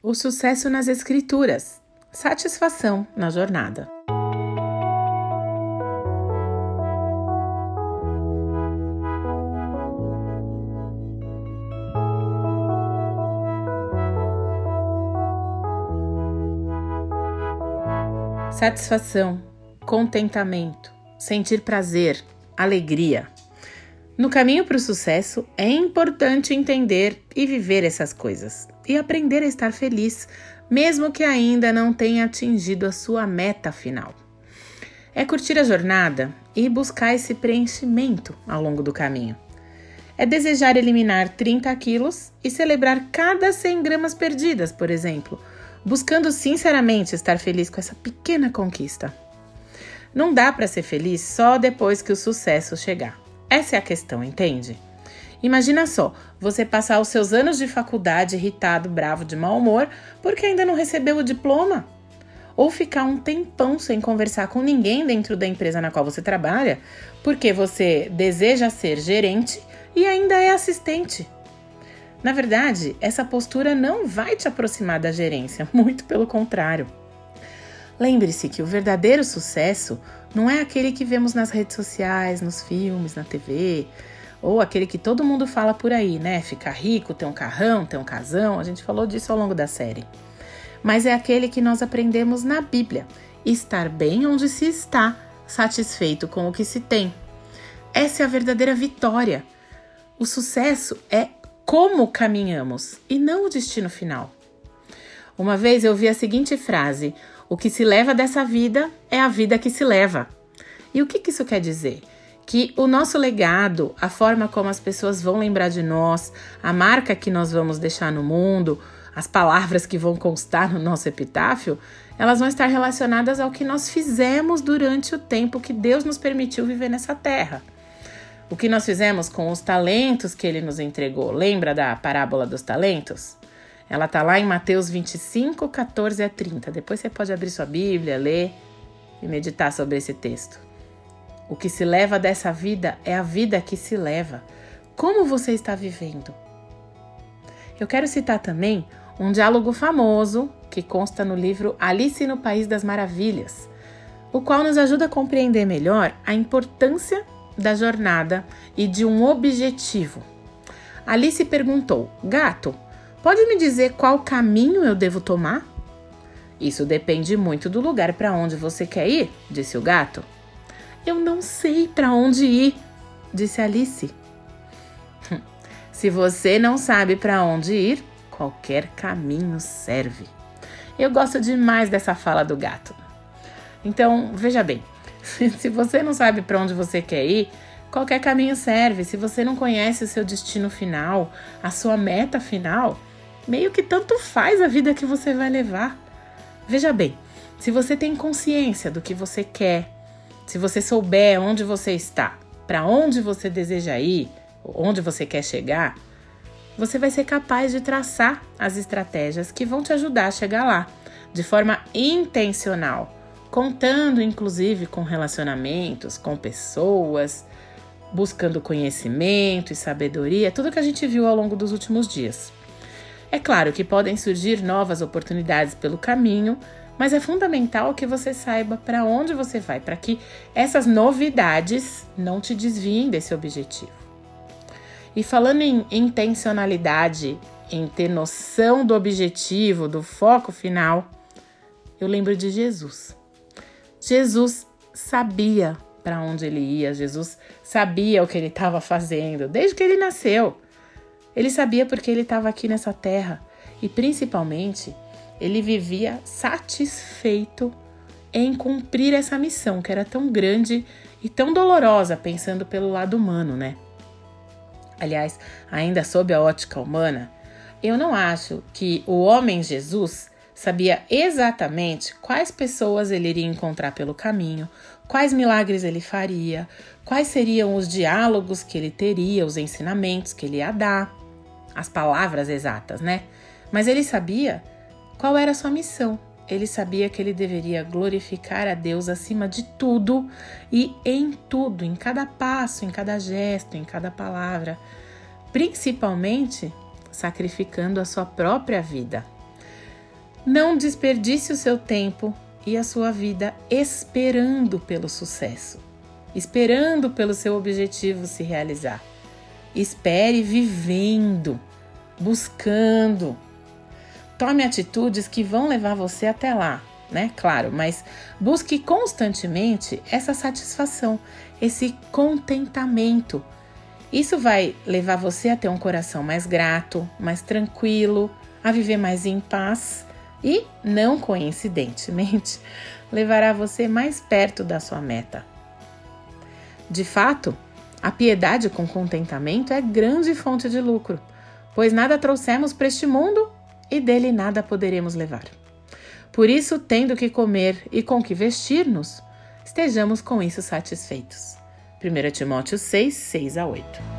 O sucesso nas escrituras, satisfação na jornada. Satisfação, contentamento, sentir prazer, alegria. No caminho para o sucesso, é importante entender e viver essas coisas e aprender a estar feliz, mesmo que ainda não tenha atingido a sua meta final. É curtir a jornada e buscar esse preenchimento ao longo do caminho. É desejar eliminar 30 quilos e celebrar cada 100 gramas perdidas, por exemplo, buscando sinceramente estar feliz com essa pequena conquista. Não dá para ser feliz só depois que o sucesso chegar. Essa é a questão, entende? Imagina só, você passar os seus anos de faculdade irritado, bravo, de mau humor, porque ainda não recebeu o diploma. Ou ficar um tempão sem conversar com ninguém dentro da empresa na qual você trabalha, porque você deseja ser gerente e ainda é assistente. Na verdade, essa postura não vai te aproximar da gerência, muito pelo contrário. Lembre-se que o verdadeiro sucesso não é aquele que vemos nas redes sociais, nos filmes, na TV, ou aquele que todo mundo fala por aí, né? Ficar rico, ter um carrão, ter um casão, a gente falou disso ao longo da série. Mas é aquele que nós aprendemos na Bíblia: estar bem onde se está, satisfeito com o que se tem. Essa é a verdadeira vitória. O sucesso é como caminhamos e não o destino final. Uma vez eu vi a seguinte frase: o que se leva dessa vida é a vida que se leva. E o que, que isso quer dizer? Que o nosso legado, a forma como as pessoas vão lembrar de nós, a marca que nós vamos deixar no mundo, as palavras que vão constar no nosso epitáfio, elas vão estar relacionadas ao que nós fizemos durante o tempo que Deus nos permitiu viver nessa terra. O que nós fizemos com os talentos que ele nos entregou. Lembra da parábola dos talentos? Ela está lá em Mateus 25, 14 a 30. Depois você pode abrir sua Bíblia, ler e meditar sobre esse texto. O que se leva dessa vida é a vida que se leva. Como você está vivendo? Eu quero citar também um diálogo famoso que consta no livro Alice no País das Maravilhas, o qual nos ajuda a compreender melhor a importância da jornada e de um objetivo. Alice perguntou: Gato, Pode me dizer qual caminho eu devo tomar? Isso depende muito do lugar para onde você quer ir, disse o gato. Eu não sei para onde ir, disse Alice. Se você não sabe para onde ir, qualquer caminho serve. Eu gosto demais dessa fala do gato. Então, veja bem, se você não sabe para onde você quer ir, qualquer caminho serve. Se você não conhece o seu destino final, a sua meta final, meio que tanto faz a vida que você vai levar. Veja bem, se você tem consciência do que você quer, se você souber onde você está, para onde você deseja ir, onde você quer chegar, você vai ser capaz de traçar as estratégias que vão te ajudar a chegar lá, de forma intencional, contando inclusive com relacionamentos, com pessoas, buscando conhecimento e sabedoria, tudo que a gente viu ao longo dos últimos dias. É claro que podem surgir novas oportunidades pelo caminho, mas é fundamental que você saiba para onde você vai, para que essas novidades não te desviem desse objetivo. E falando em intencionalidade, em ter noção do objetivo, do foco final, eu lembro de Jesus. Jesus sabia para onde ele ia, Jesus sabia o que ele estava fazendo desde que ele nasceu. Ele sabia porque ele estava aqui nessa terra e, principalmente, ele vivia satisfeito em cumprir essa missão que era tão grande e tão dolorosa, pensando pelo lado humano, né? Aliás, ainda sob a ótica humana, eu não acho que o homem Jesus sabia exatamente quais pessoas ele iria encontrar pelo caminho, quais milagres ele faria, quais seriam os diálogos que ele teria, os ensinamentos que ele ia dar as palavras exatas, né? Mas ele sabia qual era a sua missão. Ele sabia que ele deveria glorificar a Deus acima de tudo e em tudo, em cada passo, em cada gesto, em cada palavra, principalmente sacrificando a sua própria vida. Não desperdice o seu tempo e a sua vida esperando pelo sucesso, esperando pelo seu objetivo se realizar. Espere vivendo, buscando. Tome atitudes que vão levar você até lá, né? Claro, mas busque constantemente essa satisfação, esse contentamento. Isso vai levar você a ter um coração mais grato, mais tranquilo, a viver mais em paz e, não coincidentemente, levará você mais perto da sua meta. De fato, a piedade com contentamento é grande fonte de lucro, pois nada trouxemos para este mundo e dele nada poderemos levar. Por isso, tendo que comer e com que vestir-nos, estejamos com isso satisfeitos. 1 Timóteo 6, 6 a 8.